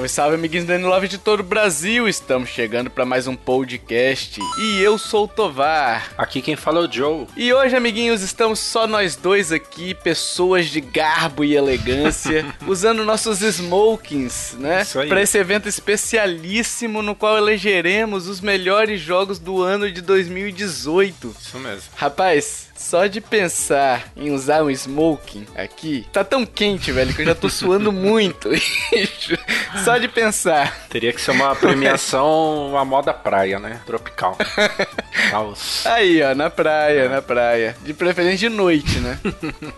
Salve, salve, amiguinhos da Love de todo o Brasil! Estamos chegando para mais um podcast e eu sou o Tovar. Aqui quem fala é o Joe. E hoje, amiguinhos, estamos só nós dois aqui, pessoas de garbo e elegância, usando nossos smokings, né? Para esse evento especialíssimo no qual elegeremos os melhores jogos do ano de 2018. Isso mesmo. Rapaz, só de pensar em usar um smoking aqui, tá tão quente, velho, que eu já tô suando muito. Só de pensar. Teria que ser uma premiação, uma moda praia, né? Tropical. Aí, ó, na praia, na praia. De preferência de noite, né?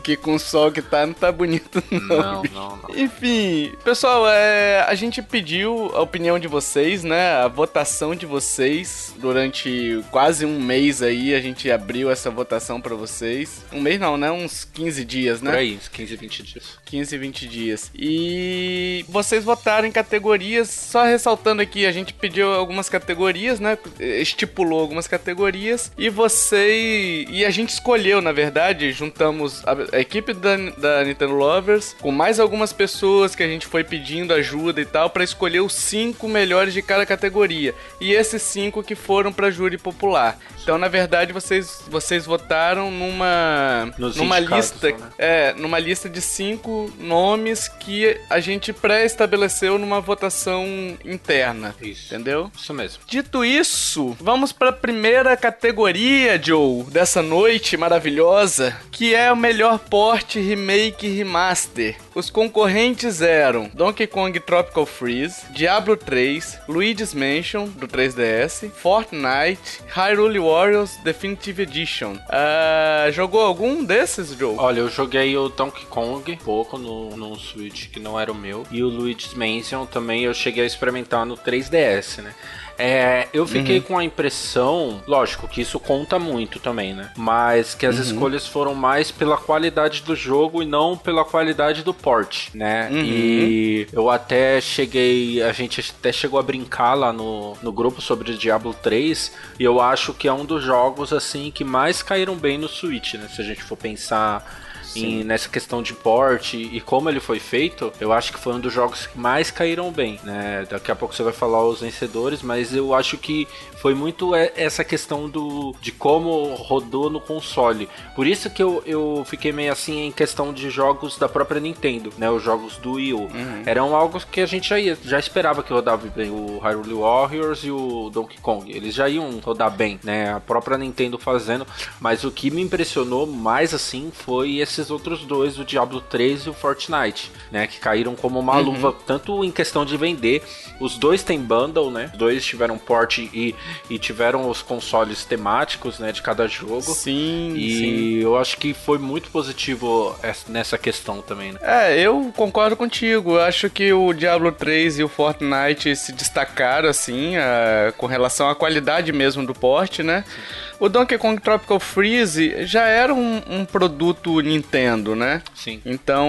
que com o sol que tá, não tá bonito, não. Não, não, não. Enfim, pessoal, é, a gente pediu a opinião de vocês, né? A votação de vocês durante quase um mês aí. A gente abriu essa votação pra para vocês. Um mês não, né? Uns 15 dias, né? Por aí, uns 15, 20 dias. 15, 20 dias. E vocês votaram em categorias, só ressaltando aqui, a gente pediu algumas categorias, né? Estipulou algumas categorias e você e a gente escolheu, na verdade, juntamos a, equipe da, da Nintendo Lovers com mais algumas pessoas que a gente foi pedindo ajuda e tal para escolher os cinco melhores de cada categoria. E esses cinco que foram para júri popular. Então, na verdade, vocês vocês votaram numa Nos numa lista, né? é, numa lista de cinco nomes que a gente pré-estabeleceu numa votação interna. Isso. Entendeu? Isso mesmo. Dito isso, vamos para a primeira categoria, Joe, dessa noite maravilhosa, que é o melhor porte, remake remaster. Os concorrentes eram Donkey Kong Tropical Freeze, Diablo 3, Luigi's Mansion do 3DS, Fortnite, Hyrule Warriors Definitive Edition. Uh, é, jogou algum desses, jogos? Olha, eu joguei o Donkey Kong pouco no, no Switch, que não era o meu. E o Luigi's Mansion também eu cheguei a experimentar no 3DS, né? É, eu fiquei uhum. com a impressão, lógico que isso conta muito também, né? Mas que as uhum. escolhas foram mais pela qualidade do jogo e não pela qualidade do port, né? Uhum. E eu até cheguei, a gente até chegou a brincar lá no, no grupo sobre Diablo 3 e eu acho que é um dos jogos assim que mais caíram bem no Switch, né? Se a gente for pensar em, nessa questão de porte e como ele foi feito, eu acho que foi um dos jogos que mais caíram bem, né? Daqui a pouco você vai falar os vencedores, mas eu acho que foi muito essa questão do de como rodou no console. Por isso que eu, eu fiquei meio assim em questão de jogos da própria Nintendo, né? Os jogos do Wii U. Uhum. Eram algo que a gente já, ia, já esperava que rodava bem. O Hyrule Warriors e o Donkey Kong. Eles já iam rodar bem, né? A própria Nintendo fazendo. Mas o que me impressionou mais assim foi esses esses outros dois, o Diablo 3 e o Fortnite, né? Que caíram como uma uhum. luva, tanto em questão de vender. Os dois têm bundle, né? Os dois tiveram porte e, e tiveram os consoles temáticos, né? De cada jogo. Sim. E sim. eu acho que foi muito positivo nessa questão também, né? É, eu concordo contigo. Eu acho que o Diablo 3 e o Fortnite se destacaram, assim, a, com relação à qualidade mesmo do porte, né? Sim. O Donkey Kong Tropical Freeze já era um, um, produto Nintendo, né? Sim. Então,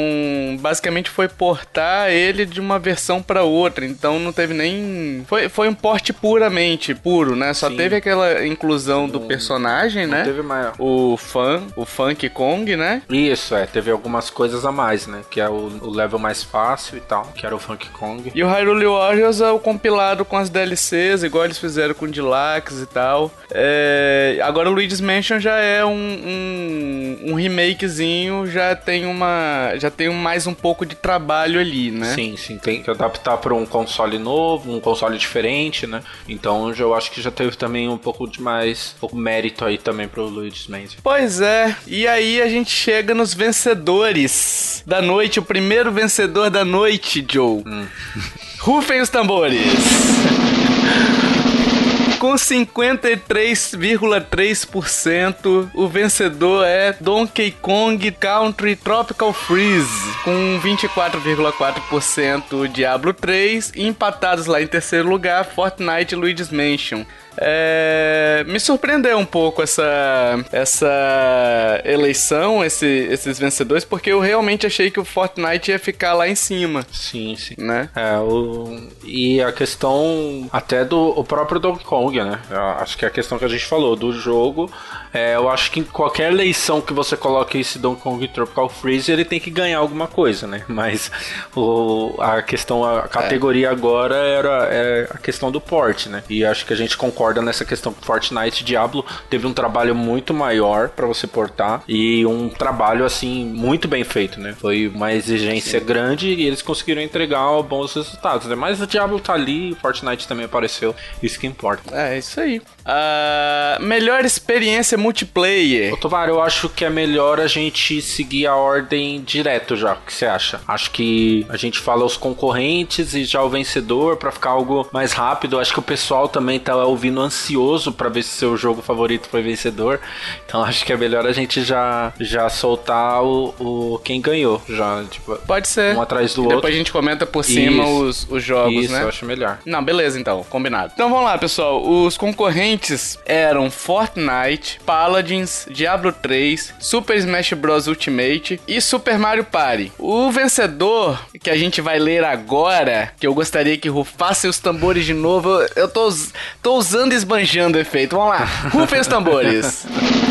basicamente foi portar ele de uma versão para outra. Então não teve nem. Foi, foi um porte puramente puro, né? Só Sim. teve aquela inclusão do personagem, não né? Teve mais. O fã, o Funk Kong, né? Isso, é. Teve algumas coisas a mais, né? Que é o, o level mais fácil e tal, que era o Funk Kong. E o Hyrule Warriors é o compilado com as DLCs, igual eles fizeram com o Deluxe e tal. É Agora o Luigi's Mansion já é um, um, um, remakezinho, já tem uma. já tem mais um pouco de trabalho ali, né? Sim, sim. Tem que adaptar para um console novo, um console diferente, né? Então eu acho que já teve também um pouco de mais um pouco mérito aí também pro Luigi's Mansion. Pois é, e aí a gente chega nos vencedores da noite, o primeiro vencedor da noite, Joe. Hum. Rufem os tambores! Com 53,3%, o vencedor é Donkey Kong Country Tropical Freeze, com 24,4% Diablo 3, e empatados lá em terceiro lugar, Fortnite e Luigi's Mansion. É, me surpreendeu um pouco essa, essa eleição, esse, esses vencedores, porque eu realmente achei que o Fortnite ia ficar lá em cima. Sim, sim. Né? É, o, e a questão até do o próprio Donkey Kong, né? Eu acho que é a questão que a gente falou do jogo. É, eu acho que em qualquer eleição que você coloque esse Donkey Kong Tropical Freeze, ele tem que ganhar alguma coisa, né? Mas o, a questão, a categoria é. agora era é a questão do port, né? E acho que a gente concorda nessa questão que Fortnite Diablo teve um trabalho muito maior para você portar e um trabalho assim muito bem feito, né? Foi uma exigência Sim. grande e eles conseguiram entregar bons resultados. Né? Mas o Diablo tá ali, Fortnite também apareceu, isso que importa. É, isso aí. Uh, melhor experiência multiplayer. Ô, Tovar, eu acho que é melhor a gente seguir a ordem direto já. O que você acha? Acho que a gente fala os concorrentes e já o vencedor para ficar algo mais rápido. Acho que o pessoal também tá ouvindo ansioso para ver se seu jogo favorito foi vencedor. Então acho que é melhor a gente já, já soltar o, o quem ganhou. Já, tipo, Pode ser. Um atrás do Depois outro. Depois a gente comenta por cima os, os jogos, Isso, né? eu acho melhor. Não, beleza então, combinado. Então vamos lá, pessoal. Os concorrentes eram Fortnite, Paladins, Diablo 3, Super Smash Bros Ultimate e Super Mario Party. O vencedor que a gente vai ler agora, que eu gostaria que rufasse os tambores de novo, eu tô, tô usando e esbanjando o efeito. Vamos lá, rufem os tambores.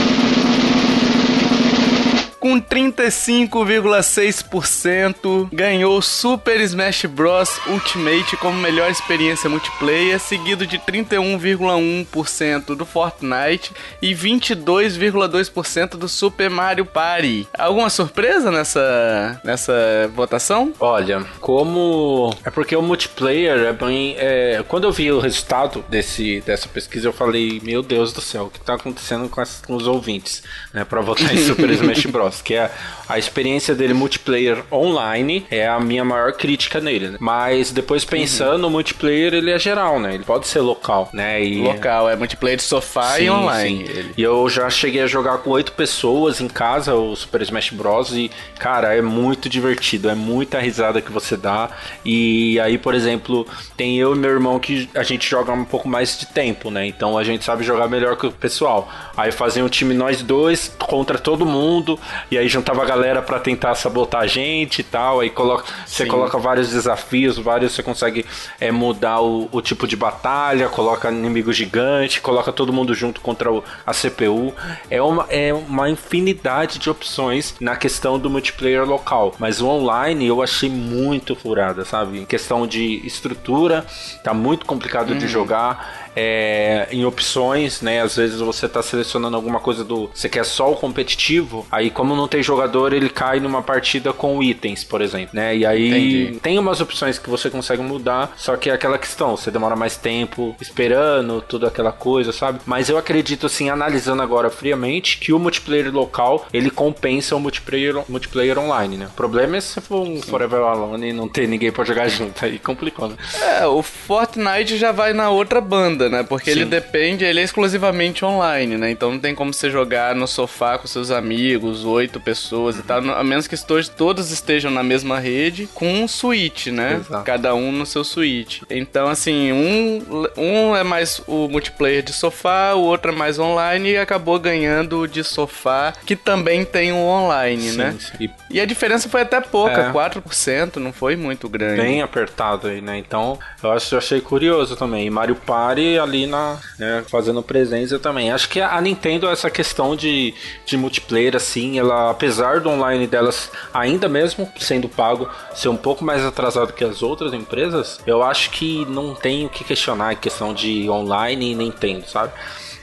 com 35,6%, ganhou Super Smash Bros Ultimate como melhor experiência multiplayer, seguido de 31,1% do Fortnite e 22,2% do Super Mario Party. Alguma surpresa nessa nessa votação? Olha, como é porque o multiplayer é bem, é... quando eu vi o resultado desse dessa pesquisa eu falei, meu Deus do céu, o que está acontecendo com, as, com os ouvintes, né, para votar em Super Smash Bros que é a experiência dele multiplayer online, é a minha maior crítica nele. Né? Mas depois pensando, uhum. o multiplayer ele é geral, né? Ele pode ser local, né? E... Local, é multiplayer de sofá sim, e online. Sim. E eu já cheguei a jogar com oito pessoas em casa, o Super Smash Bros. E, cara, é muito divertido, é muita risada que você dá. E aí, por exemplo, tem eu e meu irmão que a gente joga um pouco mais de tempo, né? Então a gente sabe jogar melhor que o pessoal. Aí fazem um time nós dois contra todo mundo e aí juntava a galera para tentar sabotar a gente e tal, aí coloca, você coloca vários desafios, vários você consegue é, mudar o, o, tipo de batalha, coloca inimigo gigante, coloca todo mundo junto contra o, a CPU. É uma, é uma infinidade de opções na questão do multiplayer local, mas o online eu achei muito furada, sabe? Em questão de estrutura, tá muito complicado uhum. de jogar é, em opções, né? Às vezes você tá selecionando alguma coisa do. Você quer só o competitivo, aí como não tem jogador, ele cai numa partida com itens, por exemplo, né? E aí Entendi. tem umas opções que você consegue mudar, só que é aquela questão, você demora mais tempo esperando, tudo aquela coisa, sabe? Mas eu acredito, assim, analisando agora friamente, que o multiplayer local ele compensa o multiplayer, multiplayer online, né? O problema é se for um Sim. Forever Alone e não ter ninguém pra jogar junto, aí complicou, né? É, o Fortnite já vai na outra banda né? Porque Sim. ele depende, ele é exclusivamente online, né? Então não tem como você jogar no sofá com seus amigos, oito pessoas e tal, a menos que todos estejam na mesma rede com um Switch, né? Exato. Cada um no seu Switch. Então, assim, um, um é mais o multiplayer de sofá, o outro é mais online e acabou ganhando o de sofá, que também tem o online, sim, né? Sim. E a diferença foi até pouca, é. 4%, não foi muito grande. Bem apertado aí, né? Então, eu acho eu achei curioso também. E Mario Party ali na, né, fazendo presença também. Acho que a Nintendo, essa questão de, de multiplayer, assim, ela, apesar do online delas, ainda mesmo sendo pago, ser um pouco mais atrasado que as outras empresas, eu acho que não tem o que questionar a questão de online e Nintendo, sabe?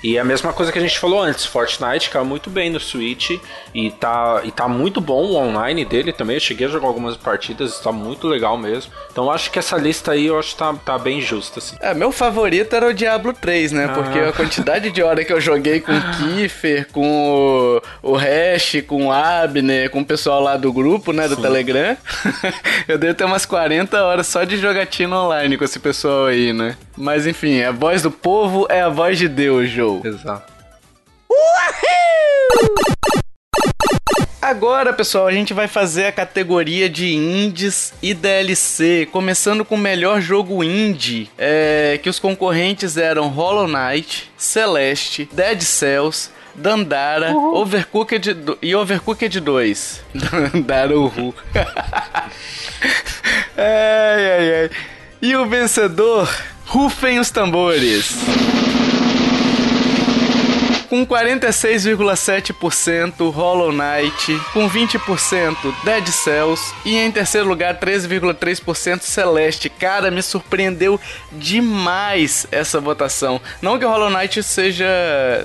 E a mesma coisa que a gente falou antes, Fortnite caiu muito bem no Switch e tá, e tá muito bom o online dele também. Eu cheguei a jogar algumas partidas, está muito legal mesmo. Então acho que essa lista aí eu acho que tá, tá bem justa, assim. É, meu favorito era o Diablo 3, né? Ah. Porque a quantidade de hora que eu joguei com o Kiefer, com o, o Hash, com o Abner, com o pessoal lá do grupo, né? Do Sim. Telegram. eu devo ter umas 40 horas só de jogatina online com esse pessoal aí, né? Mas enfim, a voz do povo é a voz de Deus, Exato. Agora, pessoal, a gente vai fazer a categoria de indies e DLC, começando com o melhor jogo indie, é, que os concorrentes eram Hollow Knight, Celeste, Dead Cells, Dandara, uhum. Overcooked do, e Overcooked 2. Dandara Uhu. ai, ai, ai. E o vencedor, rufem os tambores com 46,7% Hollow Knight, com 20% Dead Cells e em terceiro lugar 13,3% Celeste. Cara, me surpreendeu demais essa votação. Não que Hollow Knight seja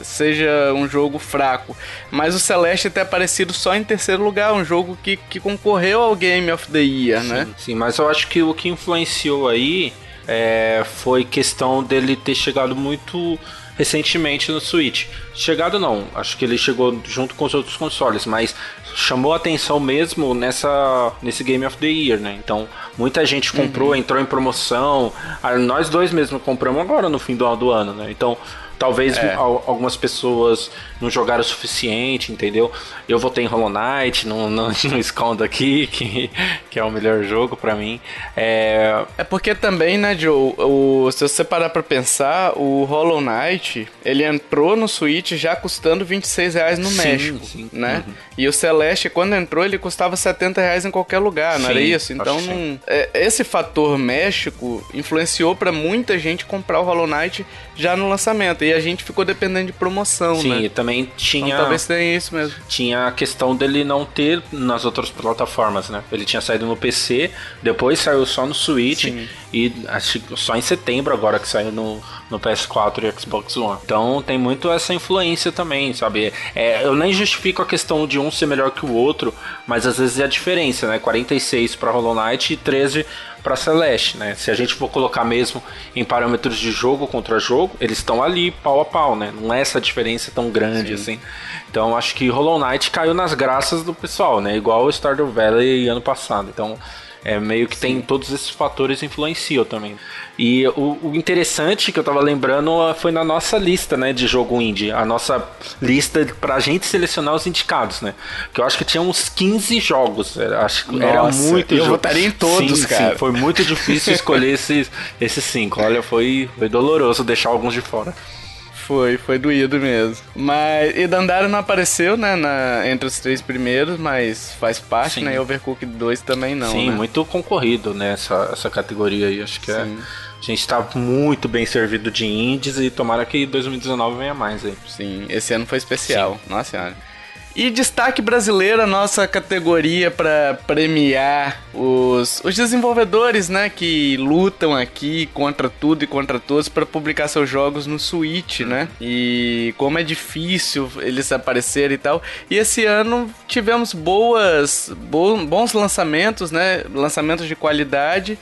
seja um jogo fraco, mas o Celeste ter aparecido só em terceiro lugar, um jogo que, que concorreu ao Game of the Year, sim, né? Sim, mas eu acho que o que influenciou aí é, foi questão dele ter chegado muito recentemente no Switch. Chegado não, acho que ele chegou junto com os outros consoles, mas chamou atenção mesmo nessa nesse Game of the Year, né? Então, muita gente comprou, uhum. entrou em promoção. Nós dois mesmo compramos agora no fim do, do ano, né? Então, Talvez é. algumas pessoas não jogaram o suficiente, entendeu? Eu votei em Hollow Knight, não, não, não escondo aqui, que, que é o melhor jogo para mim. É... é porque também, né, Joe, o, se você parar pra pensar, o Hollow Knight, ele entrou no Switch já custando 26 reais no sim, México, sim. né? Uhum. E o Celeste, quando entrou, ele custava 70 reais em qualquer lugar, não sim, era isso? Então, não, é, esse fator México influenciou para muita gente comprar o Hollow Knight já no lançamento. E a gente ficou dependendo de promoção, Sim, né? Sim, e também tinha. Então, talvez tenha isso mesmo. Tinha a questão dele não ter nas outras plataformas, né? Ele tinha saído no PC, depois saiu só no Switch Sim. E acho que só em setembro agora que saiu no, no PS4 e Xbox One. Então tem muito essa influência também, sabe? É, eu nem justifico a questão de um ser melhor que o outro, mas às vezes é a diferença, né? 46 para Hollow Knight e 13 para Celeste, né? Se a gente for colocar mesmo em parâmetros de jogo contra jogo, eles estão ali pau a pau, né? Não é essa diferença tão grande Sim. assim. Então acho que Hollow Knight caiu nas graças do pessoal, né? Igual o Stardew Valley ano passado. Então é meio que Sim. tem todos esses fatores influenciam também. E o, o, interessante que eu tava lembrando foi na nossa lista, né, de jogo indie, a nossa lista pra gente selecionar os indicados, né? Que eu acho que tinha uns 15 jogos, acho que era muito Eu votaria em todos, sim, cara. Sim, foi muito difícil escolher esses esses cinco. Olha, foi foi doloroso deixar alguns de fora. Foi, foi doído mesmo. Mas. E Dandara não apareceu, né? Na, entre os três primeiros, mas faz parte, Sim. né? E Overcooked 2 também não. Sim, né? muito concorrido, né? Essa, essa categoria aí. Acho que é. Sim. é. A gente tá muito bem servido de indies e tomara que 2019 venha mais aí. Sim, esse ano foi especial. Sim. Nossa senhora. E destaque brasileiro, a nossa categoria para premiar os, os desenvolvedores, né, que lutam aqui contra tudo e contra todos para publicar seus jogos no Switch, né? E como é difícil eles aparecerem e tal. E esse ano tivemos boas, bo, bons lançamentos, né? Lançamentos de qualidade.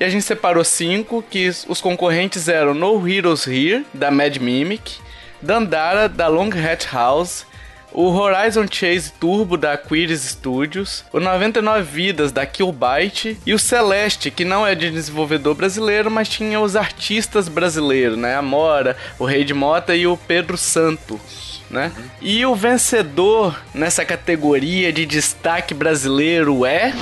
E a gente separou cinco, que os concorrentes eram No Heroes Here, da Mad Mimic, Dandara, da Long Hat House, o Horizon Chase Turbo da Quiris Studios, o 99 Vidas da Killbyte e o Celeste, que não é de desenvolvedor brasileiro, mas tinha os artistas brasileiros, né? A Mora, o Rei de Mota e o Pedro Santos. Né? E o vencedor nessa categoria de destaque brasileiro é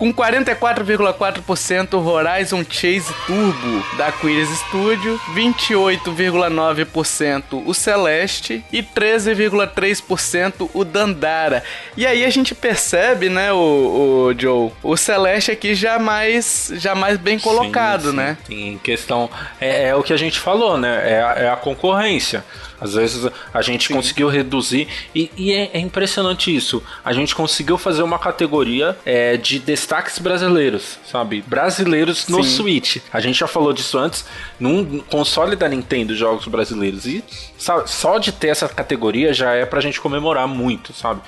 com 44,4% Horizon Chase Turbo da Quiris Studio, 28,9% o Celeste e 13,3% o Dandara. E aí a gente percebe, né, o, o Joe, o Celeste aqui já mais, já mais bem colocado, sim, sim. né? Em questão, é, é, o que a gente falou, né? É a, é a concorrência. Às vezes a gente Sim. conseguiu reduzir e, e é, é, impressionante isso. A gente conseguiu fazer uma categoria é, de destaques brasileiros, sabe? Brasileiros no Sim. Switch. A gente já falou disso antes, num console da Nintendo, jogos brasileiros. E sabe, só de ter essa categoria já é pra gente comemorar muito, sabe?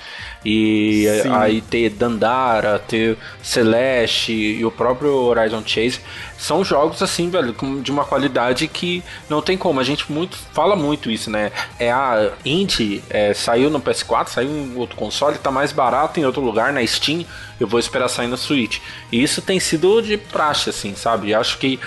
E Sim. aí ter Dandara, ter Celeste e o próprio Horizon Chase são jogos assim, velho, de uma qualidade que não tem como. A gente muito fala muito isso, né? É a Indie é, saiu no PS4, saiu em outro console, tá mais barato em outro lugar, na Steam. Eu vou esperar sair no Switch. E isso tem sido de praxe, assim, sabe? Acho que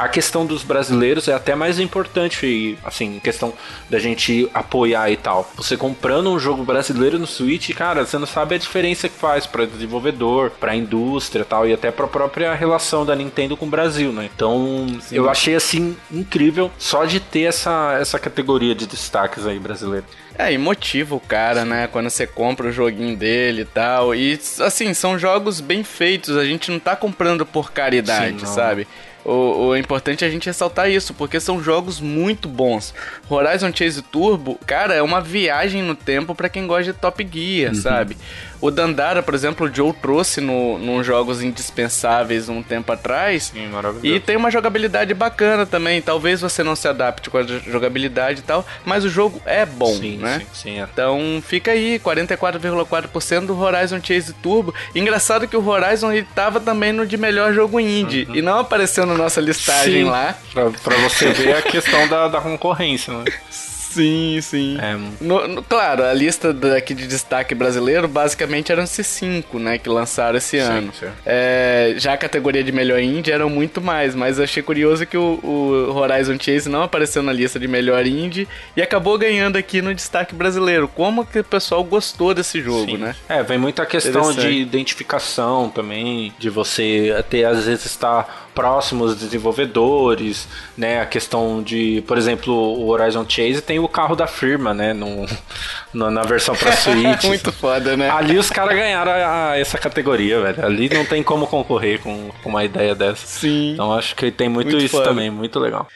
a questão dos brasileiros é até mais importante, assim, questão da gente apoiar e tal. Você comprando um jogo brasileiro no Switch, cara, você não sabe a diferença que faz para desenvolvedor, para indústria, tal e até para a própria relação da Nintendo com o Brasil, né? Então, Sim. eu achei assim incrível só de ter essa essa categoria de destaques aí brasileiro. É, e motiva o cara, né? Quando você compra o joguinho dele e tal. E, assim, são jogos bem feitos. A gente não tá comprando por caridade, Sim, sabe? O, o, importante é a gente ressaltar isso, porque são jogos muito bons. Horizon Chase Turbo, cara, é uma viagem no tempo para quem gosta de Top Gear, uhum. sabe? O Dandara, por exemplo, o Joe trouxe no, nos jogos indispensáveis um tempo atrás. Sim, maravilhoso. E tem uma jogabilidade bacana também. Talvez você não se adapte com a jogabilidade e tal, mas o jogo é bom, sim, né? Sim, sim, é. Então fica aí, 44,4% do Horizon Chase Turbo. Engraçado que o Horizon ele tava também no de melhor jogo indie uhum. e não apareceu na nossa listagem sim, lá. Pra, pra você ver a questão da, da concorrência, né? Sim, sim. É. No, no, claro, a lista daqui de destaque brasileiro basicamente eram esses cinco, né? Que lançaram esse sim, ano. Sim. É, já a categoria de melhor indie eram muito mais, mas achei curioso que o, o, Horizon Chase não apareceu na lista de melhor indie e acabou ganhando aqui no destaque brasileiro. Como que o pessoal gostou desse jogo, sim. né? É, vem muita questão de identificação também, de você até às vezes estar próximos desenvolvedores, né? A questão de, por exemplo, o Horizon Chase tem o carro da firma, né? No, no na versão pra Switch. Muito foda, né? Ali os caras ganharam a, a, essa categoria, velho. Ali não tem como concorrer com, com uma ideia dessa. Sim. Então acho que tem muito, muito isso foda. também, muito legal.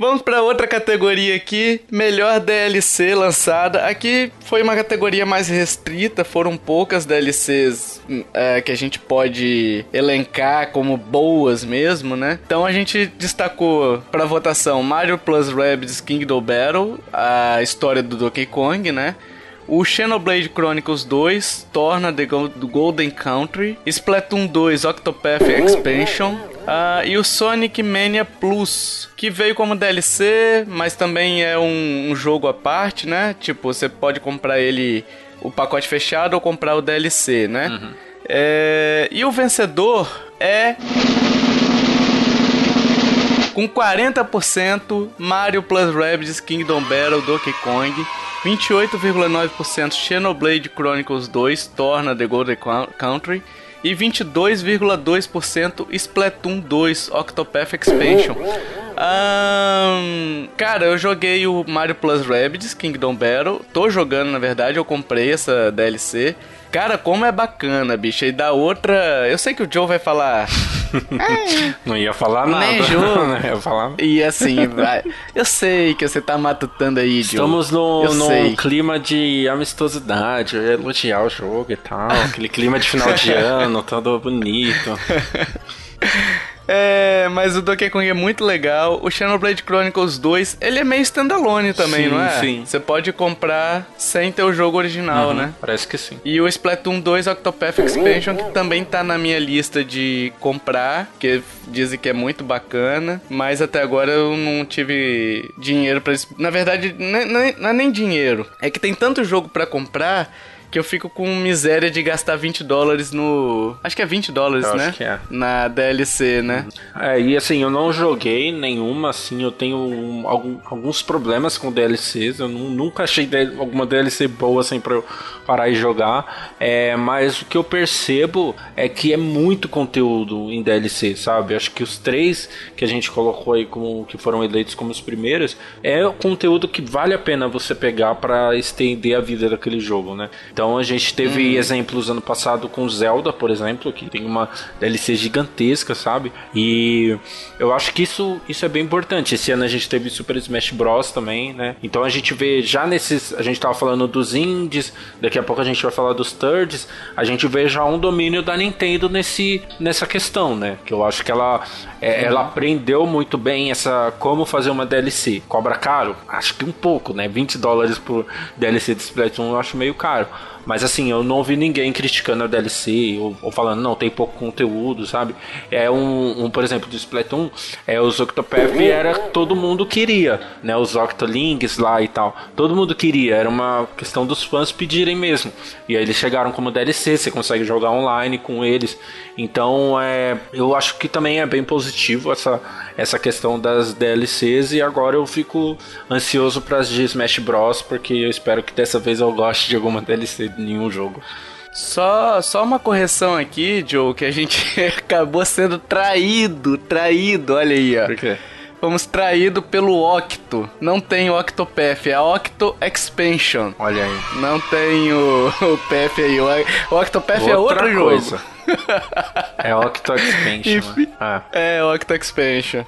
Vamos para outra categoria aqui, melhor DLC lançada. Aqui foi uma categoria mais restrita, foram poucas DLCs é, que a gente pode elencar como boas mesmo, né? Então a gente destacou para votação Mario Plus Rabbids Kingdom Battle, a história do Donkey Kong, né? O Xenoblade Chronicles 2 torna The Golden Country, Splatoon 2 Octopath Expansion uh, e o Sonic Mania Plus, que veio como DLC, mas também é um, um jogo à parte, né? Tipo, você pode comprar ele o pacote fechado ou comprar o DLC, né? Uhum. É, e o vencedor é com 40% Mario Plus Rabbids Kingdom Battle Donkey Kong 28,9% Xenoblade Chronicles 2 torna The Golden Country e 22,2% Splatoon 2 Octopath Expansion. Um, cara, eu joguei o Mario Plus Rabbids Kingdom Battle. Tô jogando, na verdade, eu comprei essa DLC. Cara, como é bacana, bicho. E da outra. Eu sei que o Joe vai falar. não ia falar nada. Nem Joe. não ia falar. E assim, vai. Eu sei que você tá matutando aí, Joe. Estamos no, num clima de amistosidade. Elogiar o jogo e tal. Aquele clima de final de ano, todo bonito. É, mas o Donkey Kong é muito legal. O Xenoblade Chronicles 2, ele é meio standalone também, sim, não é? Sim. Você pode comprar sem ter o jogo original, uhum, né? Parece que sim. E o Splatoon 2 Octopath Expansion, que também tá na minha lista de comprar, que dizem que é muito bacana, mas até agora eu não tive dinheiro para Na verdade, não é nem dinheiro. É que tem tanto jogo para comprar que eu fico com miséria de gastar 20 dólares no. Acho que é 20 dólares, eu né? Acho que é. Na DLC, né? É, e assim, eu não joguei nenhuma, assim, eu tenho um, algum, alguns problemas com DLCs. Eu nunca achei alguma DLC boa assim pra eu parar e jogar. É, mas o que eu percebo é que é muito conteúdo em DLC, sabe? Acho que os três que a gente colocou aí como que foram eleitos como os primeiros é o conteúdo que vale a pena você pegar para estender a vida daquele jogo, né? Então a gente teve uhum. exemplos ano passado com Zelda, por exemplo, que tem uma DLC gigantesca, sabe? E eu acho que isso, isso é bem importante. Esse ano a gente teve Super Smash Bros também, né? Então a gente vê já nesses. A gente tava falando dos indies, daqui a pouco a gente vai falar dos thirds. A gente vê já um domínio da Nintendo nesse, nessa questão, né? Que eu acho que ela, é, ela aprendeu muito bem essa como fazer uma DLC. Cobra caro? Acho que um pouco, né? 20 dólares por DLC de Splatoon eu acho meio caro. Mas assim, eu não ouvi ninguém criticando a DLC ou, ou falando, não, tem pouco conteúdo, sabe? É um, um por exemplo, do Splatoon, é os Octopath era todo mundo queria, né? Os Octolinks lá e tal. Todo mundo queria, era uma questão dos fãs pedirem mesmo. E aí eles chegaram como DLC, você consegue jogar online com eles. Então, é, eu acho que também é bem positivo essa essa questão das DLCs e agora eu fico ansioso para as de Smash Bros porque eu espero que dessa vez eu goste de alguma DLC de nenhum jogo. Só, só uma correção aqui, Joe, que a gente acabou sendo traído, traído, olha aí, ó. Por quê? Fomos traídos pelo Octo. Não tem o Octopath, é a Octo Expansion. Olha aí. Não tem o, o Path aí. O, o Octopath Outra é outro coisa. jogo. é Octo Expansion. Né? Ah. É, Octo Expansion.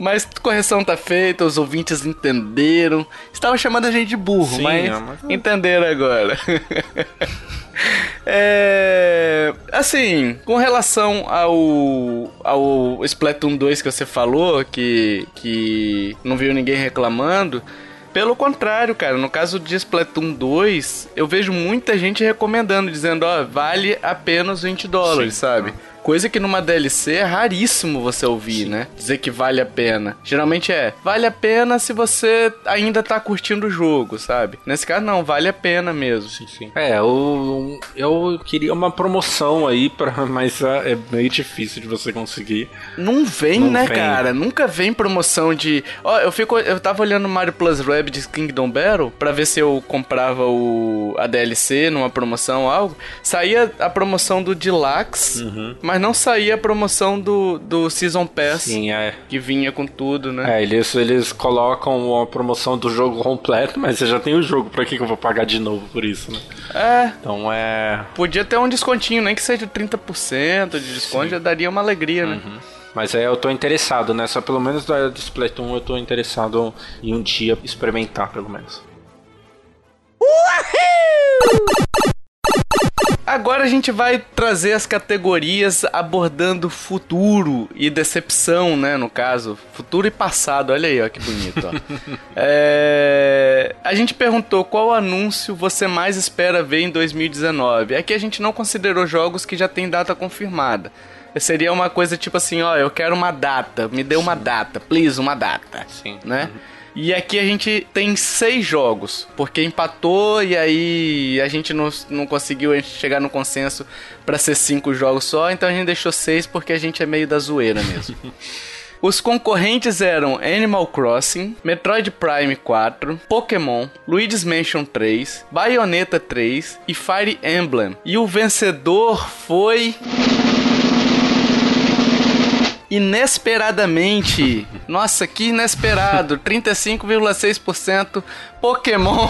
Mas correção tá feita, os ouvintes entenderam. Estavam chamando a gente de burro, Sim, mas, é, mas... entenderam agora. É, assim, com relação ao, ao Splatoon 2 que você falou, que, que não viu ninguém reclamando, pelo contrário, cara, no caso de Splatoon 2, eu vejo muita gente recomendando, dizendo, ó, vale apenas 20 dólares, Sim. sabe? Coisa que numa DLC é raríssimo você ouvir, Sim. né? Dizer que vale a pena. Geralmente é, vale a pena se você ainda tá curtindo o jogo, sabe? Nesse caso, não, vale a pena mesmo. Sim, sim. É, eu, eu queria uma promoção aí, pra, mas é, é meio difícil de você conseguir. Não vem, não né, vem. cara? Nunca vem promoção de. Ó, eu fico. Eu tava olhando Mario Plus Rabbids Kingdom Battle pra ver se eu comprava o a DLC numa promoção ou algo. Saía a promoção do Deluxe, uhum mas não saía a promoção do, do Season Pass. Sim, é. Que vinha com tudo, né? É, eles, eles colocam a promoção do jogo completo, mas você já tem o jogo, pra que, que eu vou pagar de novo por isso, né? É. Então é. Podia ter um descontinho, nem que seja 30% de desconto, Sim. já daria uma alegria, né? Uhum. Mas é, eu tô interessado nessa, pelo menos da Splatoon, eu tô interessado em um dia experimentar, pelo menos. Uhul! Agora a gente vai trazer as categorias abordando futuro e decepção, né? No caso, futuro e passado. Olha aí, ó, que bonito. Ó. é... A gente perguntou qual anúncio você mais espera ver em 2019. Aqui a gente não considerou jogos que já tem data confirmada. Seria uma coisa tipo assim, ó, eu quero uma data, me dê uma data, please, uma data. Sim. Né? Uhum. E aqui a gente tem seis jogos, porque empatou e aí a gente não, não conseguiu chegar no consenso para ser cinco jogos só, então a gente deixou seis porque a gente é meio da zoeira mesmo. Os concorrentes eram Animal Crossing, Metroid Prime 4, Pokémon, Luigi's Mansion 3, Bayonetta 3 e Fire Emblem. E o vencedor foi inesperadamente. Nossa, que inesperado! 35,6% Pokémon.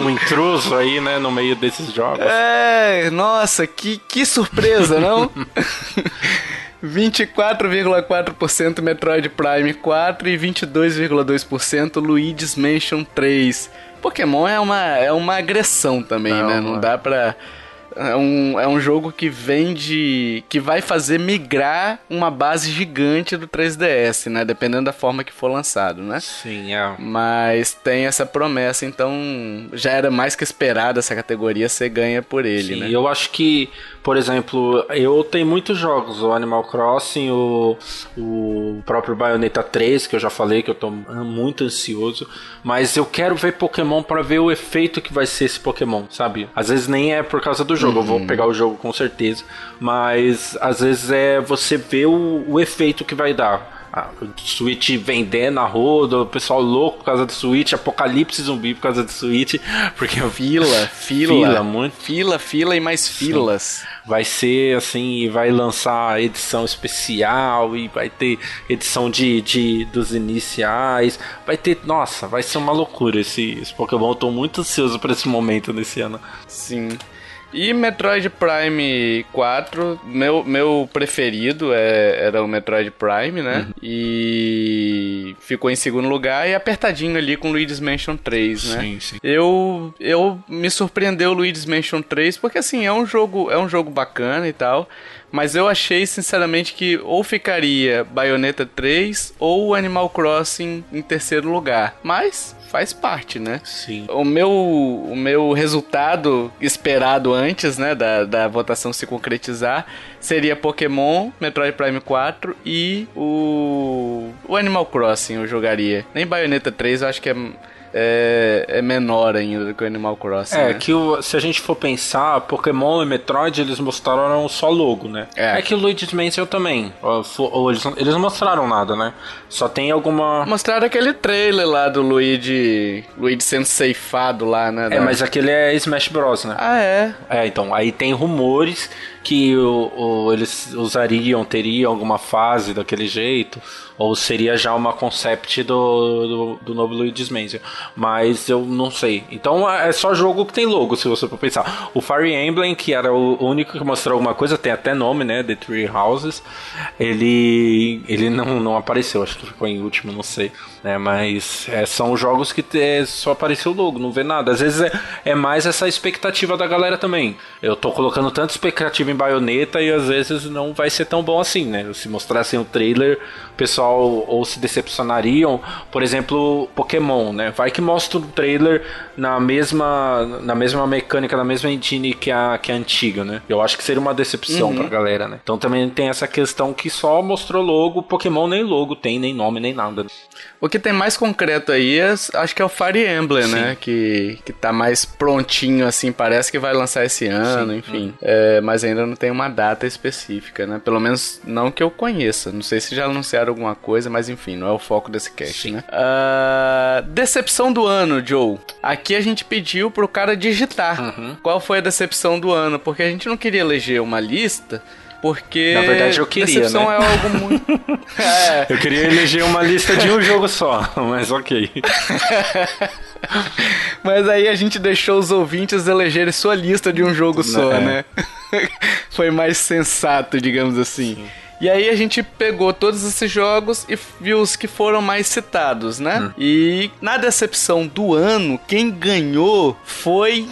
um intruso aí, né, no meio desses jogos. É, nossa, que, que surpresa, não? 24,4% Metroid Prime 4 e 22,2% Luigi's Mansion 3. Pokémon é uma, é uma agressão também, não, né? Não dá pra é um, é um jogo que vende. que vai fazer migrar uma base gigante do 3DS, né? Dependendo da forma que for lançado, né? Sim, é. Mas tem essa promessa, então já era mais que esperado essa categoria ser ganha por ele, Sim, né? Eu acho que por exemplo, eu tenho muitos jogos, o Animal Crossing, o, o próprio Bayonetta 3, que eu já falei que eu tô muito ansioso, mas eu quero ver Pokémon para ver o efeito que vai ser esse Pokémon, sabe? Às vezes nem é por causa do jogo, uhum. eu vou uhum. pegar o jogo com certeza, mas às vezes é você ver o, o efeito que vai dar a Switch vendendo a roda, o pessoal louco por causa do Switch, apocalipse zumbi por causa do Switch, porque fila, fila, fila, muito fila, fila e mais filas. Sim. Vai ser assim, vai lançar edição especial e vai ter edição de, de dos iniciais, vai ter, nossa, vai ser uma loucura esse, esse Pokémon. Eu tô muito ansioso para esse momento nesse ano. Sim. E Metroid Prime 4, meu, meu preferido é, era o Metroid Prime, né? Uhum. E ficou em segundo lugar e apertadinho ali com Luigi's Mansion 3, né? Sim, sim. Eu, eu me surpreendeu o Luigi's Mansion 3 porque assim, é um jogo, é um jogo bacana e tal, Mas eu achei, sinceramente, que ou ficaria Bayonetta 3 ou Animal Crossing em terceiro lugar. Mas faz parte, né? Sim. O meu, o meu resultado esperado antes, né, da, da votação se concretizar, seria Pokémon, Metroid Prime 4 e o, o Animal Crossing eu jogaria. Nem Bayonetta 3 eu acho que é é, é menor ainda do que o Animal Crossing. É, né? que o, se a gente for pensar, Pokémon e Metroid eles mostraram só logo, né? É. É, que o Luigi's Mansion também. Ou, ou eles, não- eles não mostraram nada, né? Só tem alguma. Mostraram aquele trailer lá do Luigi, Luigi sendo ceifado lá, né? É, da- mas aquele é Smash Bros, né? Ah, é. É, então, aí tem rumores que o, o- eles usariam, teriam alguma fase daquele jeito, ou seria já uma concept do, do, do novo Luigi's Mansion. Mas eu não sei. Então é só jogo que tem logo, se você for pensar. O Fire Emblem, que era o único que mostrou alguma coisa, tem até nome, né? The Three Houses. Ele, ele não, não apareceu, acho que ficou em último, não sei. Né? Mas é, são jogos que é, só apareceu logo, não vê nada. Às vezes é, é mais essa expectativa da galera também. Eu tô colocando tanta expectativa em baioneta e às vezes não vai ser tão bom assim, né? Se mostrassem o trailer, o pessoal ou se decepcionariam. Por exemplo, Pokémon, né? Vai que mostra o trailer na mesma, na mesma mecânica, na mesma engine que a, que a antiga, né? Eu acho que seria uma decepção pra galera, né? Então também tem essa questão que só mostrou logo, Pokémon nem logo tem, nem nome, nem nada. O que tem mais concreto aí, é, acho que é o Fire Emblem, Sim. né? Que, que tá mais prontinho, assim, parece que vai lançar esse ano, enfim. É, mas ainda não tem uma data específica, né? Pelo menos não que eu conheça. Não sei se já anunciaram alguma coisa, mas enfim, não é o foco desse cast, Sim. né? Ah, decepção do ano, Joe. Aqui a gente pediu pro cara digitar Uhum. qual foi a decepção do ano, porque a gente não queria eleger uma lista. Porque. Na verdade, eu queria, Decepção né? é algo muito. é, Eu queria eleger uma lista de um jogo só, mas ok. Mas aí a gente deixou os ouvintes elegerem sua lista de um jogo só, É. né? Foi mais sensato, digamos assim. E aí a gente pegou todos esses jogos e viu os que foram mais citados, né? Hum. E na decepção do ano, quem ganhou foi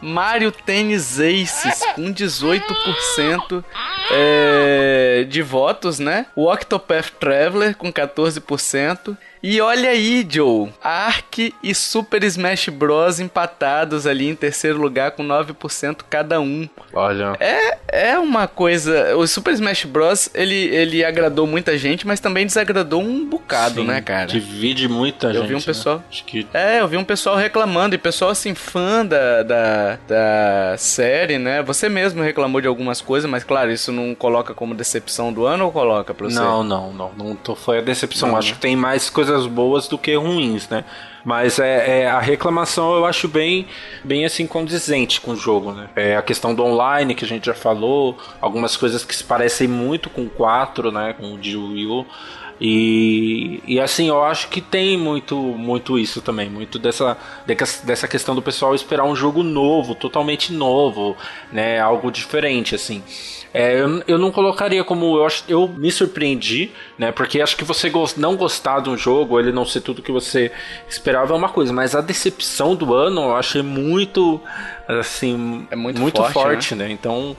Mario Tennis Aces com 18% é, de votos, né? O Octopath Traveler com 14%. E olha aí, Joe, Ark e Super Smash Bros empatados ali em terceiro lugar com 9% cada um. Olha. É, é uma coisa. O Super Smash Bros. Ele, ele agradou muita gente, mas também desagradou um bocado, sim, né, cara? Divide muita Eu gente. vi um né? pessoal- Acho que É, eu vi um pessoal reclamando, e pessoal assim, fã da, da, da série, né? Você mesmo reclamou de algumas coisas, mas claro, isso não coloca como decepção do ano ou coloca pra você? Não, não, não. Não tô, foi a decepção. Não, acho né? que tem mais coisas boas do que ruins, né? Mas é, é, a reclamação eu acho bem, bem assim condizente com o jogo, né? É a questão do online que a gente já falou, algumas coisas que se parecem muito com o 4, né? Com o de Wii U. E, e assim, eu acho que tem muito, muito isso também, muito dessa, dessa questão do pessoal esperar um jogo novo, totalmente novo, né? Algo diferente, assim. É, eu, eu não colocaria como. Eu, acho, eu me surpreendi, né? Porque acho que você não gostar de um jogo, ele não ser tudo que você esperava é uma coisa, mas a decepção do ano eu achei muito. Assim, É muito forte, forte, né? Então,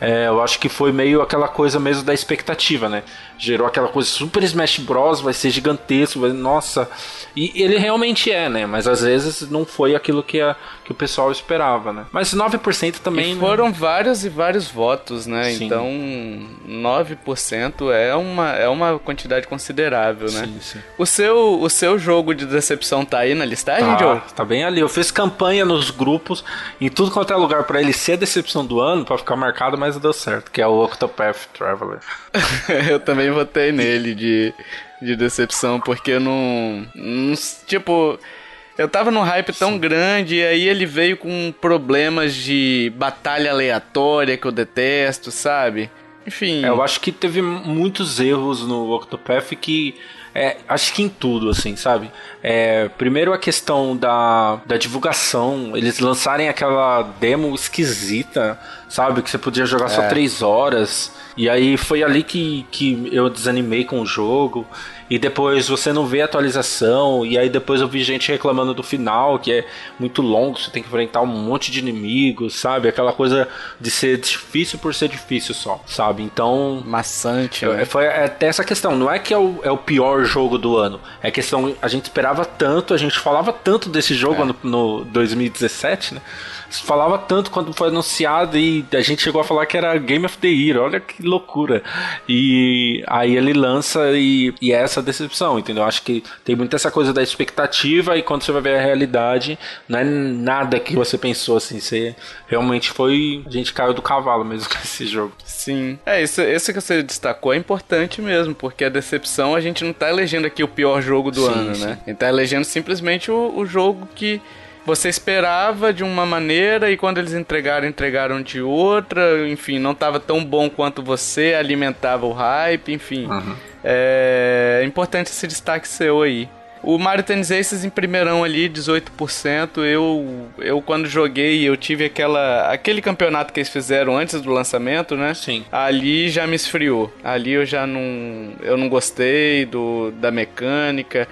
é, eu acho que foi meio aquela coisa mesmo da expectativa, né? Gerou aquela coisa Super Smash Bros. vai ser gigantesco, vai, nossa. E ele realmente é, né? Mas às vezes não foi aquilo que, a, que o pessoal esperava, né? Mas 9% também. E né? foram vários e vários votos, né? Sim. Então, 9% é uma, é uma quantidade considerável, né? Sim, sim. O seu, o seu jogo de decepção tá aí na listagem, Joe? Tá, tá bem ali. Eu fiz campanha nos grupos, em tudo quanto é lugar, pra ele ser a decepção do ano, pra ficar marcado, mas deu certo, que é o Octopath Traveler. eu também votei nele de, de decepção, porque não. Tipo. Eu tava num hype tão grande e aí ele veio com problemas de batalha aleatória que eu detesto, sabe? Enfim. É, eu acho que teve muitos erros no Octopath que. É, acho que em tudo, assim, sabe? É, primeiro a questão da, da divulgação, eles lançarem aquela demo esquisita sabe? Que você podia jogar é. só três horas. E aí foi ali que, que eu desanimei com o jogo e depois você não vê atualização, e aí depois eu vi gente reclamando do final, que é muito longo, você tem que enfrentar um monte de inimigos, sabe? Aquela coisa de ser difícil por ser difícil só, sabe? Então. Maçante, né? Foi até essa questão, não é que é o, é o pior jogo do ano, é questão, a gente esperava tanto, a gente falava tanto desse jogo é. no, no 2017, né? Falava tanto quando foi anunciado e a gente chegou a falar que era Game of the Year. Olha que loucura. E aí ele lança e, e é essa decepção, entendeu? Acho que tem muito essa coisa da expectativa e quando você vai ver a realidade, não é nada que você pensou assim. Você realmente foi. A gente caiu do cavalo mesmo com esse jogo. Sim. É, isso, esse que você destacou é importante mesmo, porque a decepção a gente não tá elegendo aqui o pior jogo do sim, ano, sim. né? A gente tá elegendo simplesmente o, o jogo que você esperava de uma maneira e quando eles entregaram, entregaram de outra. Enfim, não estava tão bom quanto você, alimentava o hype, enfim. Uhum. É importante esse destaque seu aí. O Mario Tennis Aces em primeirão ali, 18%. Eu, eu quando joguei, eu tive aquela, aquele campeonato que eles fizeram antes do lançamento, né? Sim. Ali já me esfriou. Ali eu já não, eu não gostei do, da mecânica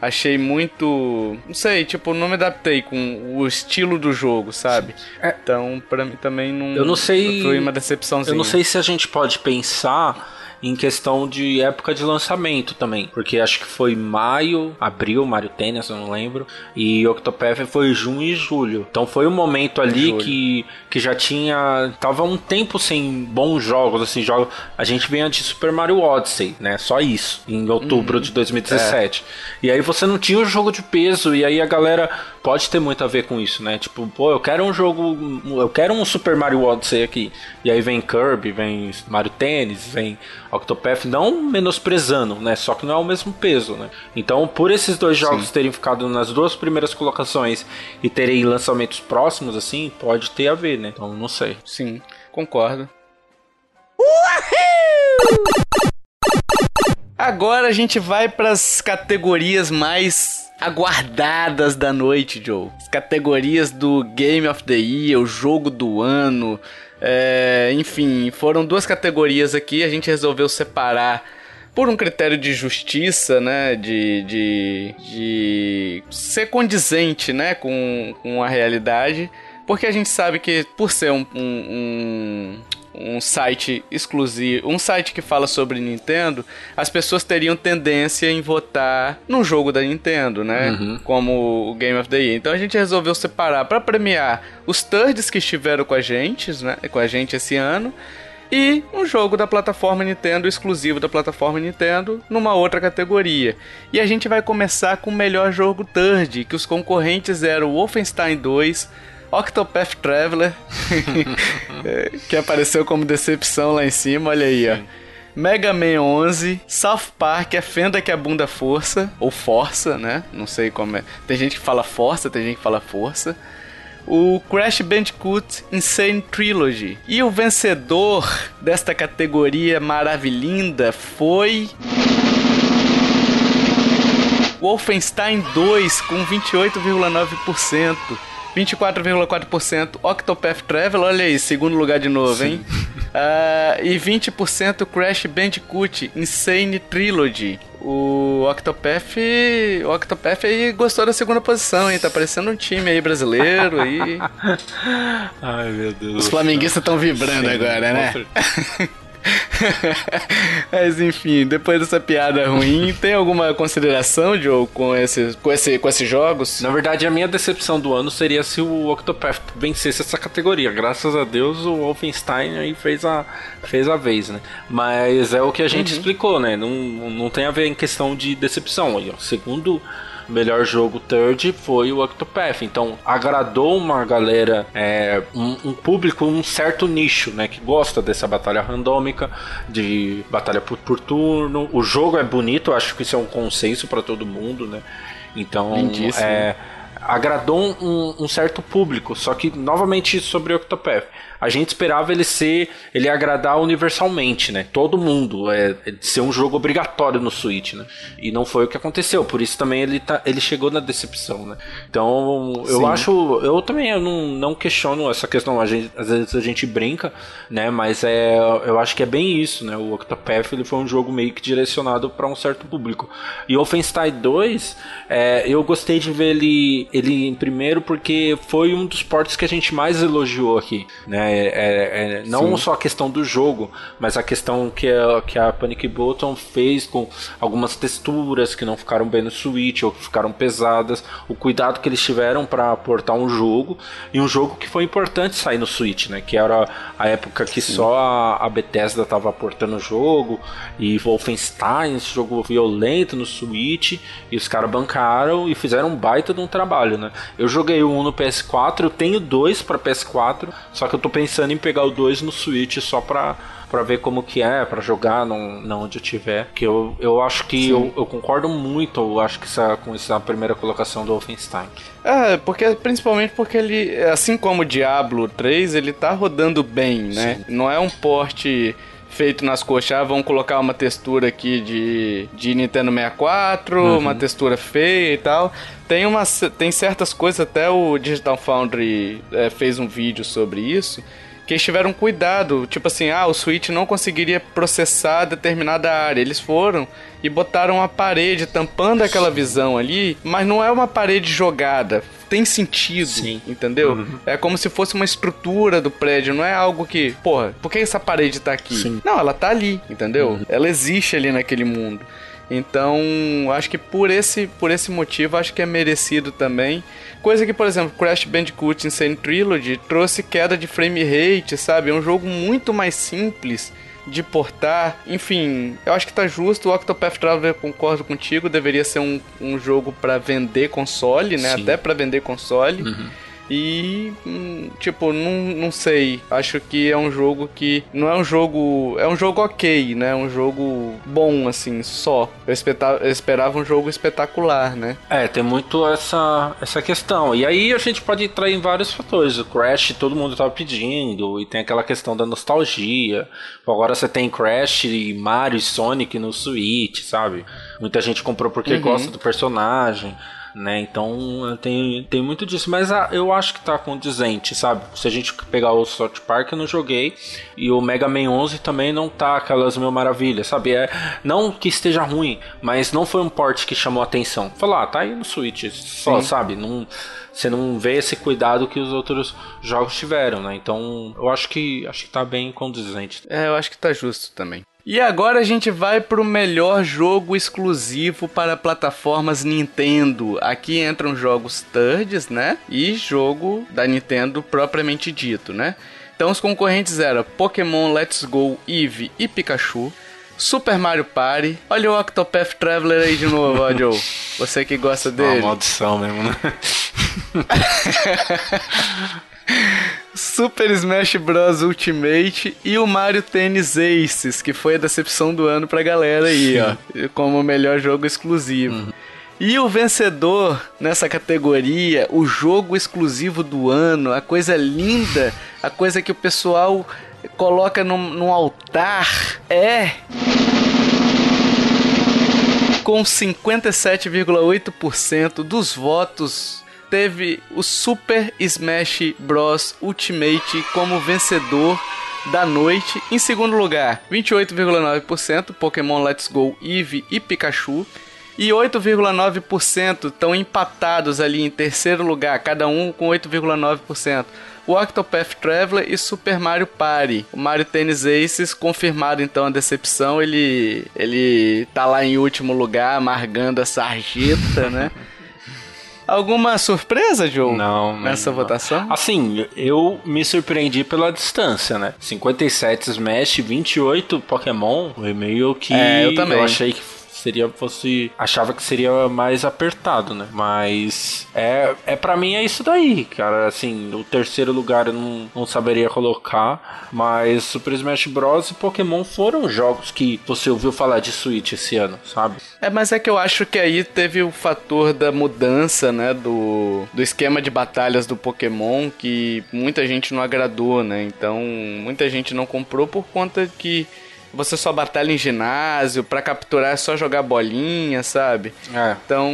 achei muito. Não sei, tipo, não me adaptei com o estilo do jogo, sabe? É, então, pra mim também não. Eu não sei. Foi uma decepçãozinha. Eu não sei se a gente pode pensar em questão de época de lançamento também. Porque acho que foi maio, abril, Mario Tennis, eu não lembro. E Octopath foi junho e julho. Então foi um momento ali que, que já tinha. Tava um tempo sem bons jogos, assim, jogos. A gente vinha de Super Mario Odyssey, né? Só isso. Em outubro uhum. de 2017. É. E aí você não tinha o jogo de peso. E aí a galera pode ter muito a ver com isso, né? Tipo, pô, eu quero um jogo. Eu quero um Super Mario Odyssey aqui. E aí vem Kirby, vem Mario Tennis, vem Octopath, não menosprezando, né? Só que não é o mesmo peso, né? Então, por esses dois jogos Sim. terem ficado nas duas primeiras colocações e terem lançamentos próximos, assim, pode ter a ver, né? Então, não sei. Sim, concordo. Uhul! Agora a gente vai para as categorias mais aguardadas da noite, Joe. As categorias do Game of the Year, o jogo do ano. É, enfim, foram duas categorias aqui, a gente resolveu separar por um critério de justiça, né? De, de, de ser condizente né? com, com a realidade. Porque a gente sabe que por ser um, um, um site exclusivo, um site que fala sobre Nintendo, as pessoas teriam tendência em votar no jogo da Nintendo, né? Uhum. Como o Game of the Year. Então a gente resolveu separar para premiar os thirds que estiveram com a gente, né? Com a gente esse ano e um jogo da plataforma Nintendo exclusivo da plataforma Nintendo numa outra categoria. E a gente vai começar com o melhor jogo third, que os concorrentes eram Wolfenstein 2, Octopath Traveler, que apareceu como decepção lá em cima, olha aí, Sim. ó. Mega Man 11, South Park, a fenda que a bunda força, ou força, né? Não sei como é. Tem gente que fala força, tem gente que fala força. O Crash Bandicoot Insane Trilogy. E o vencedor desta categoria maravilhinda foi. Wolfenstein 2 com 28,9%. 24,4% Octopath Travel, olha aí, segundo lugar de novo, Sim. hein? Uh, e 20% Crash Bandicoot Insane Trilogy. O Octopath, o Octopath aí gostou da segunda posição, hein? Tá parecendo um time aí brasileiro aí. Ai, meu Deus. Os flamenguistas estão vibrando Sim, agora, né? Mas enfim, depois dessa piada ruim, tem alguma consideração, Joe, com esses, com, esse, com esses jogos? Na verdade, a minha decepção do ano seria se o Octopath vencesse essa categoria. Graças a Deus, o Wolfenstein aí fez a, fez a vez, né? Mas é o que a gente uhum. explicou, né? Não, não tem a ver em questão de decepção. Segundo melhor jogo third foi o Octopath. Então agradou uma galera, é, um, um, público, um certo nicho, né, que gosta dessa batalha randômica, de batalha por, por turno. O jogo é bonito, acho que isso é um consenso para todo mundo, né? Então, é, agradou um, um, certo público. Só que, novamente, sobre o Octopath. A gente esperava ele ser, ele agradar universalmente, né? Todo mundo, é, ser um jogo obrigatório no Switch, né? E não foi o que aconteceu, por isso também ele, tá, ele chegou na decepção, né? Então, eu Sim. acho, eu também eu não, não questiono essa questão, a gente, às vezes a gente brinca, né? Mas é, eu acho que é bem isso, né? O Octopath ele foi um jogo meio que direcionado para um certo público. E o Wolfenstein 2, é, eu gostei de ver ele, ele em primeiro porque foi um dos portos que a gente mais elogiou aqui, né? É, é, é não Sim. só a questão do jogo, mas a questão que a, que a Panic Button fez com algumas texturas que não ficaram bem no Switch ou que ficaram pesadas, o cuidado que eles tiveram para portar um jogo e um jogo que foi importante sair no Switch, né? Que era a época que Sim. só a, a Bethesda estava portando o jogo e Wolfenstein, esse jogo violento no Switch, e os caras bancaram e fizeram um baita de um trabalho, né? Eu joguei um no PS4, eu tenho dois para PS4, só que eu tô pensando em pegar o dois no Switch só pra para ver como que é, para jogar não, não onde eu tiver. Que eu, eu acho que eu, eu, concordo muito, eu acho que essa, com essa primeira colocação do Wolfenstein. É, porque principalmente porque ele, assim como o Diablo 3, ele tá rodando bem, né? Sim. Não é um porte feito nas coxas, ah, vão colocar uma textura aqui de, de Nintendo 64, uhum. uma textura feia e tal. Tem, uma, tem certas coisas, até o Digital Foundry é, fez um vídeo sobre isso, que eles tiveram cuidado, tipo assim, ah, o Switch não conseguiria processar determinada área. Eles foram e botaram uma parede tampando aquela visão ali, mas não é uma parede jogada. Tem sentido, Sim. entendeu? Uhum. É como se fosse uma estrutura do prédio, não é algo que, porra, por que essa parede tá aqui? Sim. Não, ela tá ali, entendeu? Uhum. Ela existe ali naquele mundo. Então, acho que por esse, por esse motivo, acho que é merecido também. Coisa que, por exemplo, Crash Bandicoot Insane Trilogy trouxe queda de frame rate, sabe? É um jogo muito mais simples de portar. Enfim, eu acho que tá justo. O Octopath Traveler, concordo contigo, deveria ser um, um jogo para vender console, né? Sim. Até para vender console. Uhum. E, hum, tipo, não, não sei. Acho que é um jogo que. Não é um jogo. É um jogo ok, né? Um jogo bom, assim, só. Eu, espeta, eu esperava um jogo espetacular, né? É, tem muito essa, essa questão. E aí a gente pode entrar em vários fatores. O Crash todo mundo tava pedindo. E tem aquela questão da nostalgia. Agora você tem Crash, e Mario e Sonic no Switch, sabe? Muita gente comprou porque uhum. gosta do personagem né? Então tem, tem muito disso, mas ah, eu acho que tá condizente, sabe? Se a gente pegar o South Park, eu não joguei, e o Mega Man 11 também não tá aquelas mil maravilhas, sabe? É, não que esteja ruim, mas não foi um port que chamou atenção. Falar, ah, tá aí no Switch, só, Sim. sabe? Não você não vê esse cuidado que os outros jogos tiveram, né? Então, eu acho que acho que tá bem condizente. É, eu acho que tá justo também. E agora a gente vai para o melhor jogo exclusivo para plataformas Nintendo. Aqui entram jogos thirds, né? E jogo da Nintendo propriamente dito, né? Então os concorrentes eram Pokémon Let's Go, Eevee e Pikachu. Super Mario Party. Olha o Octopath Traveler aí de novo, ó, Joe. Você que gosta dele. É uma maldição mesmo, né? Super Smash Bros. Ultimate e o Mario Tennis Aces, que foi a decepção do ano pra galera aí, Sim. ó. Como o melhor jogo exclusivo. Uhum. E o vencedor nessa categoria, o jogo exclusivo do ano, a coisa linda, a coisa que o pessoal coloca no, no altar é com 57,8% dos votos teve o Super Smash Bros Ultimate como vencedor da noite. Em segundo lugar, 28,9% Pokémon Let's Go Eevee e Pikachu. E 8,9% estão empatados ali em terceiro lugar, cada um com 8,9%. O Octopath Traveler e Super Mario Party. O Mario Tennis Aces confirmado então a decepção, ele ele tá lá em último lugar, amargando a sarjeta, né? Alguma surpresa, Joe? Não. Nessa não. votação? Assim, eu me surpreendi pela distância, né? 57 Smash, 28 Pokémon. Foi meio que. É, eu também. Eu achei que seria fosse achava que seria mais apertado, né? Mas é, é para mim é isso daí, cara. Assim, o terceiro lugar eu não, não saberia colocar, mas Super Smash Bros e Pokémon foram jogos que você ouviu falar de Switch esse ano, sabe? É, mas é que eu acho que aí teve o fator da mudança, né, do, do esquema de batalhas do Pokémon que muita gente não agradou, né? Então, muita gente não comprou por conta que você só batalha em ginásio, para capturar é só jogar bolinha, sabe? É. Então,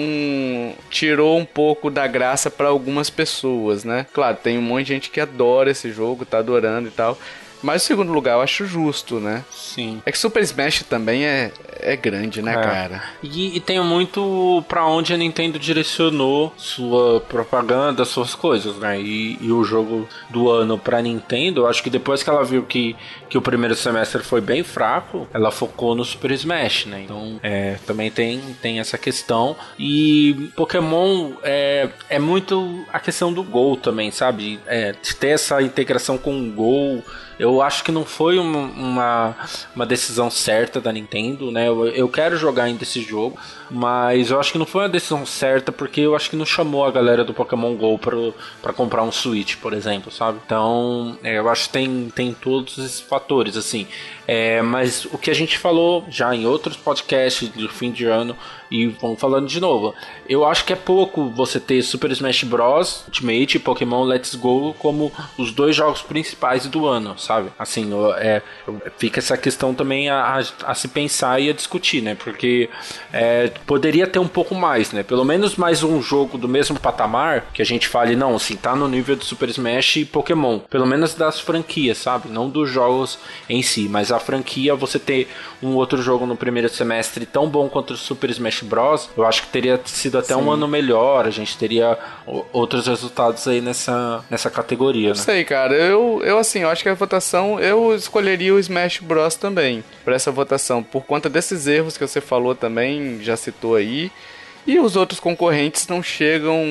tirou um pouco da graça para algumas pessoas, né? Claro, tem um monte de gente que adora esse jogo, tá adorando e tal. Mas o segundo lugar eu acho justo, né? Sim. É que Super Smash também é, é grande, né, é. cara? E, e tem muito para onde a Nintendo direcionou sua propaganda, suas coisas, né? E, e o jogo do ano pra Nintendo, eu acho que depois que ela viu que, que o primeiro semestre foi bem fraco, ela focou no Super Smash, né? Então, é, também tem, tem essa questão. E Pokémon é, é muito a questão do Gol também, sabe? É, ter essa integração com o Gol eu acho que não foi uma, uma, uma decisão certa da Nintendo, né? Eu, eu, quero jogar ainda esse jogo, mas eu acho que não foi uma decisão certa porque eu acho que não chamou a galera do Pokémon GO para comprar um Switch, por exemplo, sabe? Então, é, eu acho que tem, tem todos esses fatores, assim. É, mas o que a gente falou já em outros podcasts do fim de ano e vamos falando de novo. Eu acho que é pouco você ter Super Smash Bros. Ultimate e Pokémon Let's Go como os dois jogos principais do ano, sabe? Assim, é, fica essa questão também a, a, a, se pensar e a discutir, né? Porque é, poderia ter um pouco mais, né? Pelo menos mais um jogo do mesmo patamar que a gente fale, não, assim, tá no nível de Super Smash e Pokémon. Pelo menos das franquias, sabe? Não dos jogos em si, mas a franquia, você ter um outro jogo no primeiro semestre tão bom quanto o Super Smash Bros, eu acho que teria sido até Sim. um ano melhor, a gente teria outros resultados aí nessa, nessa categoria, né? Sei, cara, eu, eu assim, eu acho que a votação, eu escolheria o Smash Bros também, para essa votação, por conta desses erros que você falou também, já citou aí, e os outros concorrentes não chegam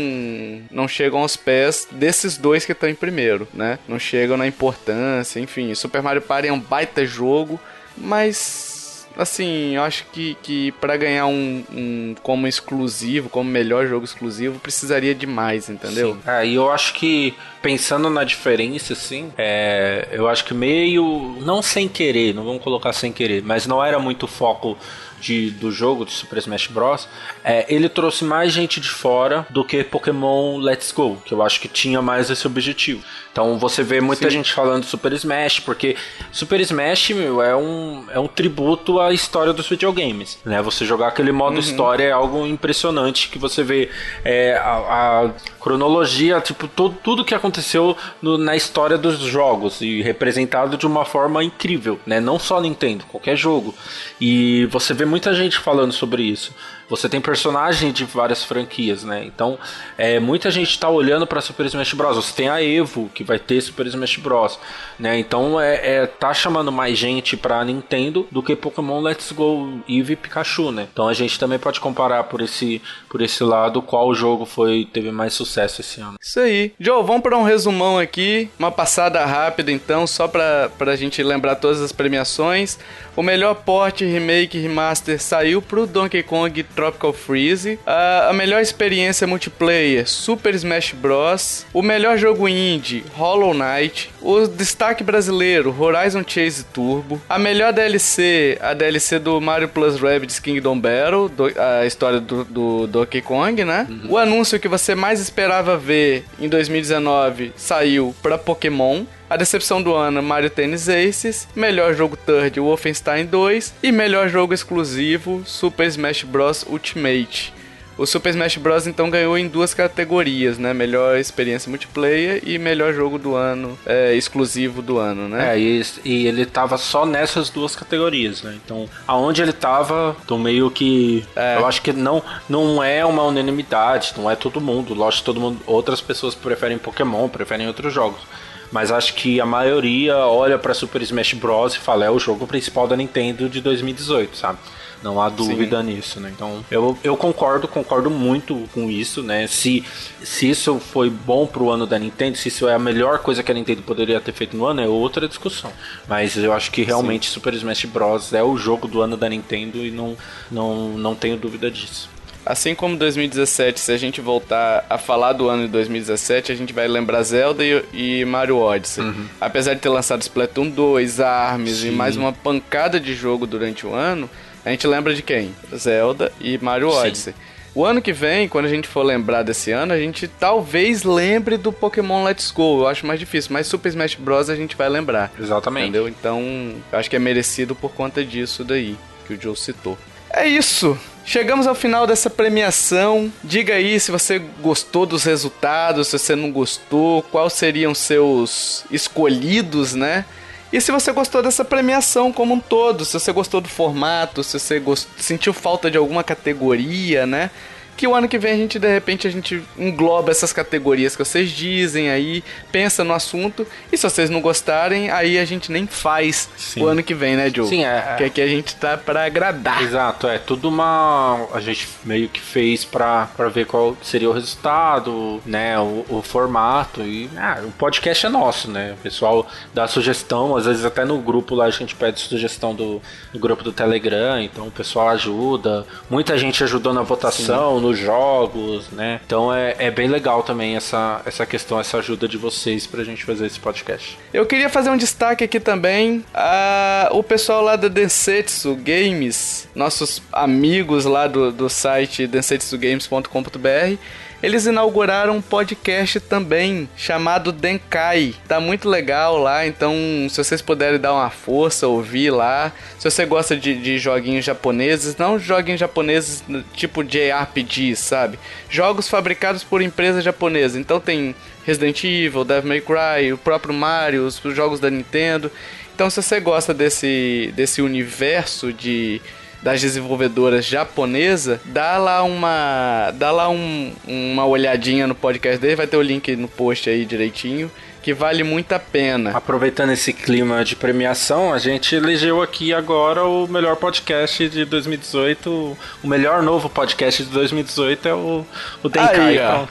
não chegam aos pés desses dois que estão em primeiro, né? Não chegam na importância, enfim. Super Mario Party é um baita jogo, mas assim, eu acho que, que para ganhar um, um, como exclusivo, como melhor jogo exclusivo, precisaria de mais, entendeu? Sim. É, e eu acho que pensando na diferença, assim, é, eu acho que meio, não sem querer, não vamos colocar sem querer, mas não era muito foco de, do jogo de Super Smash Bros. É, ele trouxe mais gente de fora do que Pokémon Let's Go, que eu acho que tinha mais esse objetivo. Então você vê muita Sim. gente falando Super Smash, porque Super Smash meu, é, um, é um tributo à história dos videogames. Né? Você jogar aquele modo uhum. história é algo impressionante que você vê é, a, a, cronologia, tipo, todo, tudo que aconteceu no, na história dos jogos e representado de uma forma incrível, né? Não só Nintendo, qualquer jogo. E você vê muita gente falando sobre isso. Você tem personagens de várias franquias, né? Então, é, muita gente está olhando para Super Smash Bros. Você tem a Evo, que vai ter Super Smash Bros. Né? Então, é, é tá chamando mais gente para Nintendo do que Pokémon Let's Go Eevee e Pikachu, né? Então, a gente também pode comparar por esse, por esse lado qual jogo foi teve mais sucesso esse ano. Isso aí. Joe, vamos para um resumão aqui, uma passada rápida então, só para a gente lembrar todas as premiações. O melhor porte, remake, remaster saiu pro Donkey Kong Tropical Freeze. A, a melhor experiência multiplayer, Super Smash Bros. O melhor jogo indie, Hollow Knight. O destaque brasileiro, Horizon Chase Turbo. A melhor DLC, a DLC do Mario Plus Rabbids Kingdom Battle, do, a história do, do Donkey Kong, né? Uhum. O anúncio que você mais esperava ver em 2019 saiu para Pokémon. A decepção do ano, Mario Tennis Aces. Melhor jogo third, Wolfenstein 2. E melhor jogo exclusivo, Super Smash Bros. Ultimate. O Super Smash Bros. então ganhou em duas categorias, né? Melhor experiência multiplayer e melhor jogo do ano, é, exclusivo do ano, né? É, e, e, ele tava só nessas duas categorias, né? Então, aonde ele tava, tô meio que. É. Eu acho que não, não é uma unanimidade, não é todo mundo. Lógico, todo mundo. Outras pessoas preferem Pokémon, preferem outros jogos. Mas acho que a maioria olha para Super Smash Bros. e fala: é o jogo principal da Nintendo de 2018, sabe? Não há dúvida Sim. nisso, né? Então, eu, eu concordo, concordo muito com isso, né? Se, se isso foi bom pro ano da Nintendo, se isso é a melhor coisa que a Nintendo poderia ter feito no ano, é outra discussão. Mas eu acho que realmente Sim. Super Smash Bros. é o jogo do ano da Nintendo e não, não, não tenho dúvida disso. Assim como 2017, se a gente voltar a falar do ano de 2017, a gente vai lembrar Zelda e, e Mario Odyssey. Uhum. Apesar de ter lançado Splatoon 2, ARMS Sim. e mais uma pancada de jogo durante o ano, a gente lembra de quem? Zelda e Mario Sim. Odyssey. O ano que vem, quando a gente for lembrar desse ano, a gente talvez lembre do Pokémon Let's Go. Eu acho mais difícil, mas Super Smash Bros. a gente vai lembrar. Exatamente. Entendeu? Então, acho que é merecido por conta disso daí, que o Joe citou. É isso. Chegamos ao final dessa premiação. Diga aí se você gostou dos resultados, se você não gostou, quais seriam seus escolhidos, né? E se você gostou dessa premiação como um todo, se você gostou do formato, se você gost... sentiu falta de alguma categoria, né? Que o ano que vem a gente de repente a gente engloba essas categorias que vocês dizem aí, pensa no assunto e se vocês não gostarem, aí a gente nem faz Sim. o ano que vem, né, Joe? Sim, é. Que aqui a gente tá para agradar. Exato, é tudo uma a gente meio que fez para ver qual seria o resultado, né, o, o formato e ah, o podcast é nosso, né? O pessoal dá sugestão, às vezes até no grupo lá a gente pede sugestão do, do grupo do Telegram, então o pessoal ajuda. Muita gente ajudou na votação, Sim nos jogos, né? Então é, é bem legal também essa, essa questão, essa ajuda de vocês pra gente fazer esse podcast. Eu queria fazer um destaque aqui também. A, o pessoal lá da Densetsu Games, nossos amigos lá do, do site densetsugames.com.br, eles inauguraram um podcast também chamado Denkai. Tá muito legal lá, então se vocês puderem dar uma força, ouvir lá. Se você gosta de, de joguinhos japoneses, não joguinhos japoneses tipo JRPG, sabe? Jogos fabricados por empresas japonesas. Então tem Resident Evil, Devil May Cry, o próprio Mario, os jogos da Nintendo. Então se você gosta desse, desse universo de das desenvolvedoras japonesa, dá lá uma dá lá um, uma olhadinha no podcast dele, vai ter o link no post aí direitinho que vale muito a pena. Aproveitando esse clima de premiação, a gente elegeu aqui agora o melhor podcast de 2018. O melhor novo podcast de 2018 é o, o Denkai. Aí.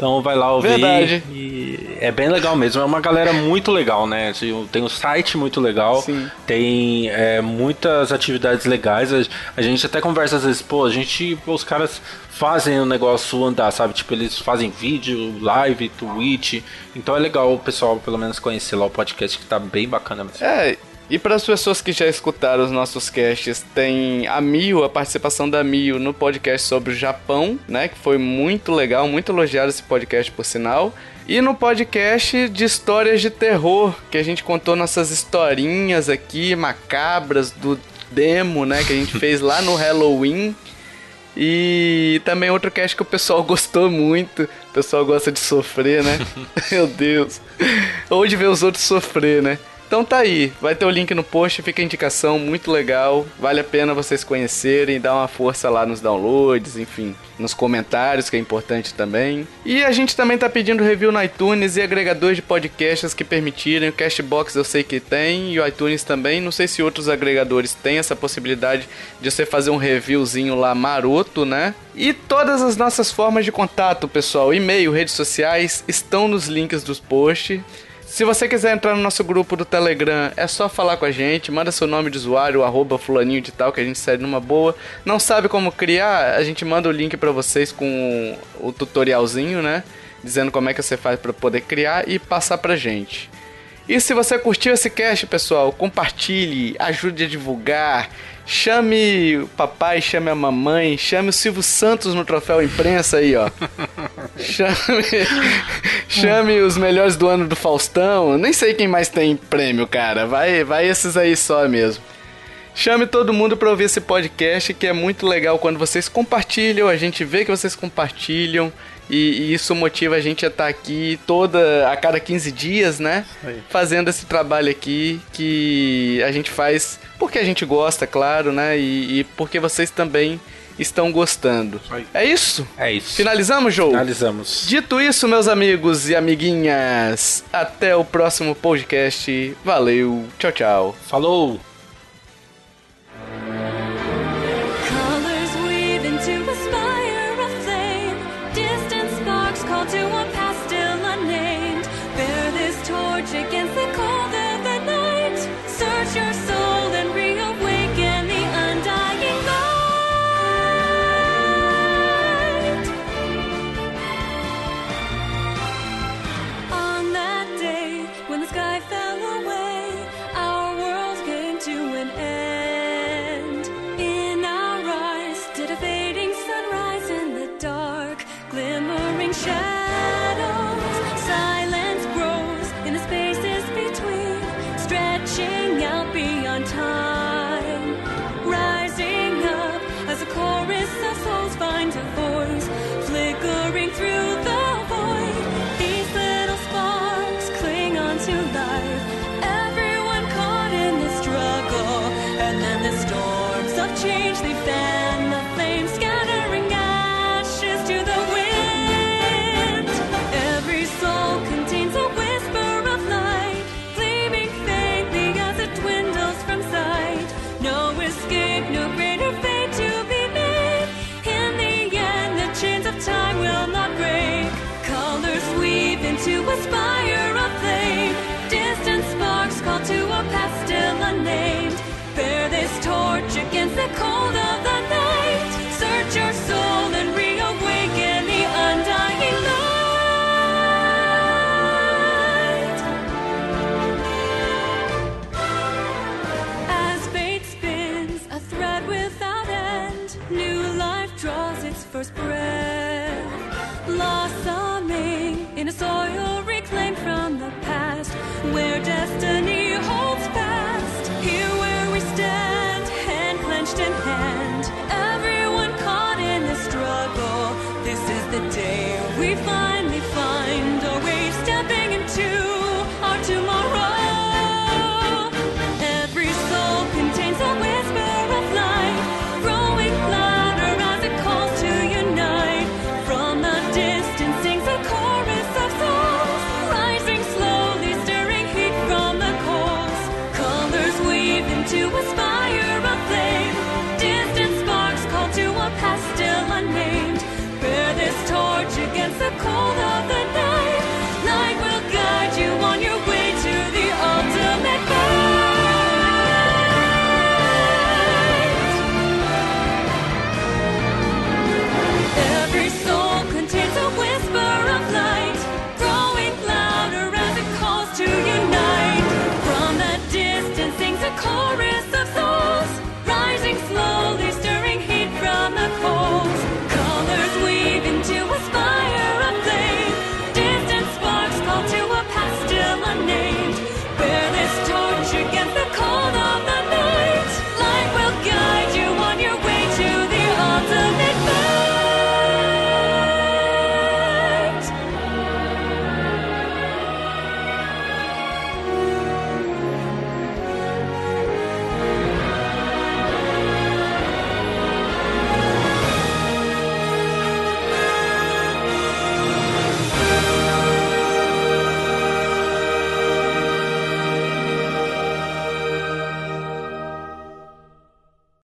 Então vai lá ouvir. Verdade. E é bem legal mesmo. É uma galera muito legal, né? Assim, tem um site muito legal. Sim. Tem é, muitas atividades legais. A gente até conversa às vezes, pô, a gente. Os caras fazem o negócio andar, sabe? Tipo, eles fazem vídeo, live, Twitch. Então é legal o pessoal, pelo menos, conhecer lá o podcast que tá bem bacana mesmo. É, e para as pessoas que já escutaram os nossos casts, tem a Mio, a participação da Mio no podcast sobre o Japão, né? Que foi muito legal, muito elogiado esse podcast, por sinal. E no podcast de histórias de terror, que a gente contou nossas historinhas aqui, macabras, do demo, né? Que a gente fez lá no Halloween. E também outro cast que o pessoal gostou muito. O pessoal gosta de sofrer, né? Meu Deus. Ou de ver os outros sofrer, né? Então tá aí, vai ter o link no post, fica a indicação, muito legal, vale a pena vocês conhecerem, dar uma força lá nos downloads, enfim, nos comentários, que é importante também. E a gente também tá pedindo review no iTunes e agregadores de podcasts que permitirem, o Cashbox eu sei que tem, e o iTunes também, não sei se outros agregadores têm essa possibilidade de você fazer um reviewzinho lá maroto, né? E todas as nossas formas de contato, pessoal, e-mail, redes sociais, estão nos links dos posts. Se você quiser entrar no nosso grupo do Telegram, é só falar com a gente, manda seu nome de usuário, arroba fulaninho de tal, que a gente segue numa boa. Não sabe como criar? A gente manda o link para vocês com o tutorialzinho, né? Dizendo como é que você faz para poder criar e passar pra gente. E se você curtiu esse cast, pessoal, compartilhe, ajude a divulgar, chame o papai, chame a mamãe, chame o Silvio Santos no troféu imprensa aí, ó. chame, chame os melhores do ano do Faustão. Nem sei quem mais tem prêmio, cara. Vai, vai esses aí só mesmo. Chame todo mundo para ouvir esse podcast que é muito legal quando vocês compartilham, a gente vê que vocês compartilham. E, e, isso motiva a gente a estar tá aqui toda a cada 15 dias, né? Aí. Fazendo esse trabalho aqui que a gente faz porque a gente gosta, claro, né? E, e porque vocês também estão gostando. É isso? É isso. Finalizamos, João? Finalizamos. Dito isso, meus amigos e amiguinhas, até o próximo podcast. Valeu, tchau, tchau. Falou! to